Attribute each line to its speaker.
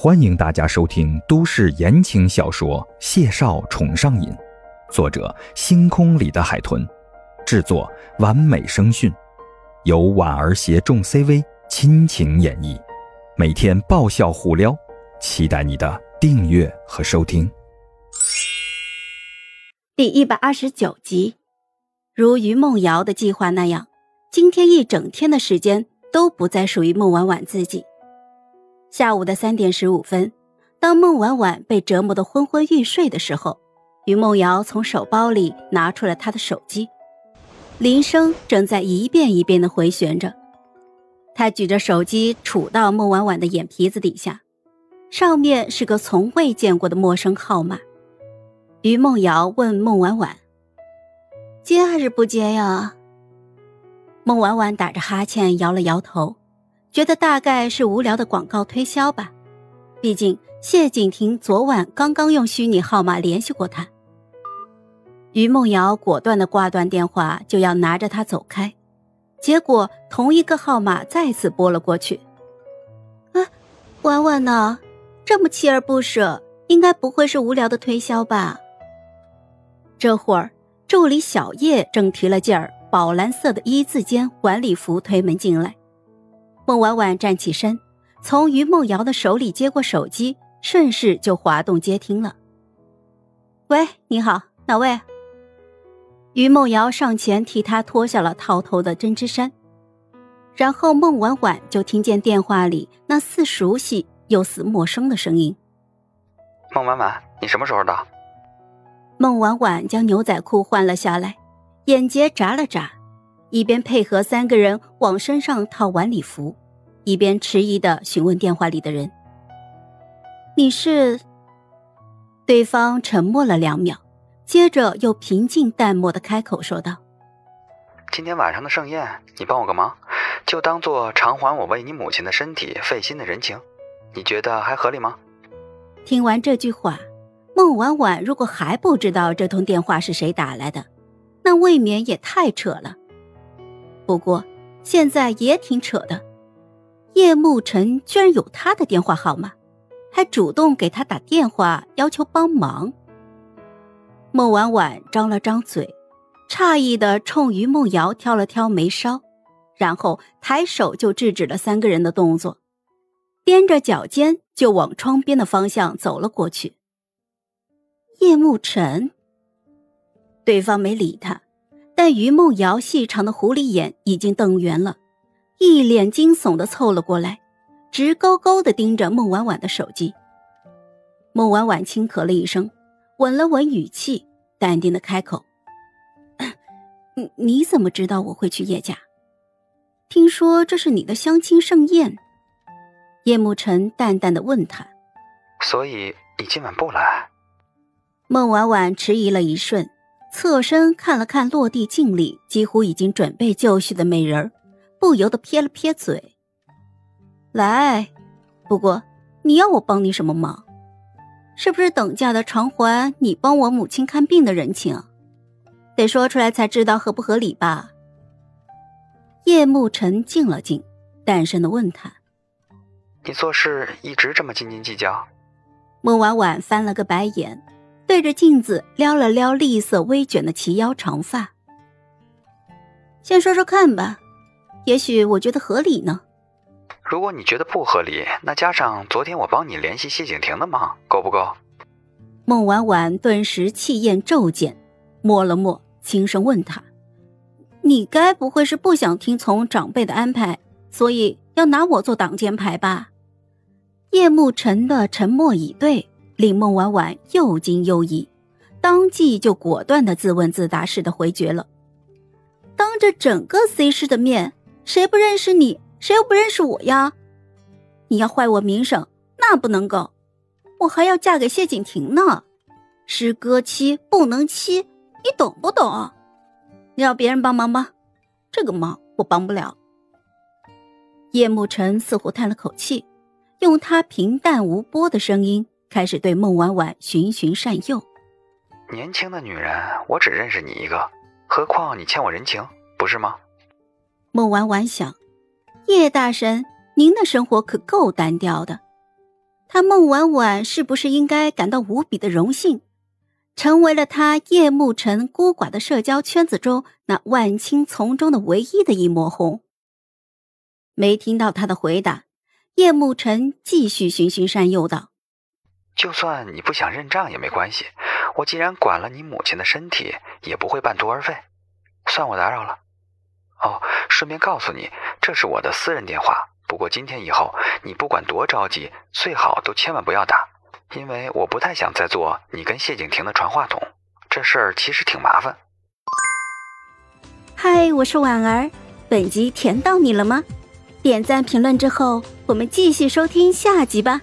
Speaker 1: 欢迎大家收听都市言情小说《谢少宠上瘾》，作者：星空里的海豚，制作：完美声讯，由婉儿携众 CV 亲情演绎，每天爆笑互撩，期待你的订阅和收听。
Speaker 2: 第一百二十九集，如于梦瑶的计划那样，今天一整天的时间都不再属于孟婉婉自己。下午的三点十五分，当孟婉婉被折磨得昏昏欲睡的时候，于梦瑶从手包里拿出了她的手机，铃声正在一遍一遍的回旋着。他举着手机杵到孟婉婉的眼皮子底下，上面是个从未见过的陌生号码。于梦瑶问孟婉婉：“接还是不接呀？”孟婉婉打着哈欠，摇了摇头。觉得大概是无聊的广告推销吧，毕竟谢景婷昨晚刚刚用虚拟号码联系过他。于梦瑶果断的挂断电话，就要拿着他走开，结果同一个号码再次拨了过去。啊，婉婉呢？这么锲而不舍，应该不会是无聊的推销吧？这会儿，助理小叶正提了件宝蓝色的一字肩晚礼服推门进来。孟婉婉站起身，从于梦瑶的手里接过手机，顺势就滑动接听了。喂，你好，哪位？于梦瑶上前替他脱下了套头的针织衫，然后孟婉婉就听见电话里那似熟悉又似陌生的声音：“
Speaker 3: 孟婉婉，你什么时候到？”
Speaker 2: 孟婉婉将牛仔裤换了下来，眼睫眨了眨。一边配合三个人往身上套晚礼服，一边迟疑的询问电话里的人：“你是？”对方沉默了两秒，接着又平静淡漠的开口说道：“
Speaker 3: 今天晚上的盛宴，你帮我个忙，就当做偿还我为你母亲的身体费心的人情，你觉得还合理吗？”
Speaker 2: 听完这句话，孟婉婉如果还不知道这通电话是谁打来的，那未免也太扯了。不过，现在也挺扯的，叶慕辰居然有他的电话号码，还主动给他打电话要求帮忙。孟婉婉张了张嘴，诧异的冲于梦瑶挑了挑眉梢，然后抬手就制止了三个人的动作，踮着脚尖就往窗边的方向走了过去。叶慕辰，对方没理他。但于梦瑶细长的狐狸眼已经瞪圆了，一脸惊悚的凑了过来，直勾勾的盯着孟婉婉的手机。孟婉婉轻咳了一声，稳了稳语气，淡定的开口：“你你怎么知道我会去叶家？听说这是你的相亲盛宴。”叶慕辰淡淡的问他：“
Speaker 3: 所以你今晚不来？”
Speaker 2: 孟婉婉迟疑了一瞬。侧身看了看落地镜里几乎已经准备就绪的美人不由得撇了撇嘴。来，不过你要我帮你什么忙？是不是等价的偿还你帮我母亲看病的人情？得说出来才知道合不合理吧？叶慕辰静了静，淡声的问他：“
Speaker 3: 你做事一直这么斤斤计较？”
Speaker 2: 孟婉婉翻了个白眼。对着镜子撩了撩栗色微卷的齐腰长发，先说说看吧，也许我觉得合理呢。
Speaker 3: 如果你觉得不合理，那加上昨天我帮你联系谢景亭的忙，够不够？
Speaker 2: 孟婉婉顿时气焰骤减，摸了摸，轻声问他：“你该不会是不想听从长辈的安排，所以要拿我做挡箭牌吧？”叶慕辰的沉默以对。令孟婉婉又惊又疑，当即就果断的自问自答似的回绝了。当着整个 C 市的面，谁不认识你，谁又不认识我呀？你要坏我名声，那不能够。我还要嫁给谢景亭呢，是哥妻不能欺，你懂不懂？要别人帮忙吧，这个忙我帮不了。叶慕辰似乎叹了口气，用他平淡无波的声音。开始对孟婉婉循循善诱。
Speaker 3: 年轻的女人，我只认识你一个，何况你欠我人情，不是吗？
Speaker 2: 孟婉婉想，叶大神，您的生活可够单调的。他孟婉婉是不是应该感到无比的荣幸，成为了他叶慕辰孤寡的社交圈子中那万青丛中的唯一的一抹红？没听到他的回答，叶慕辰继续循循善诱道：“
Speaker 3: 就算你不想认账也没关系，我既然管了你母亲的身体，也不会半途而废。算我打扰了。哦，顺便告诉你，这是我的私人电话。”不过今天以后，你不管多着急，最好都千万不要打，因为我不太想再做你跟谢景婷的传话筒。这事儿其实挺麻烦。
Speaker 2: 嗨，我是婉儿，本集甜到你了吗？点赞评论之后，我们继续收听下集吧。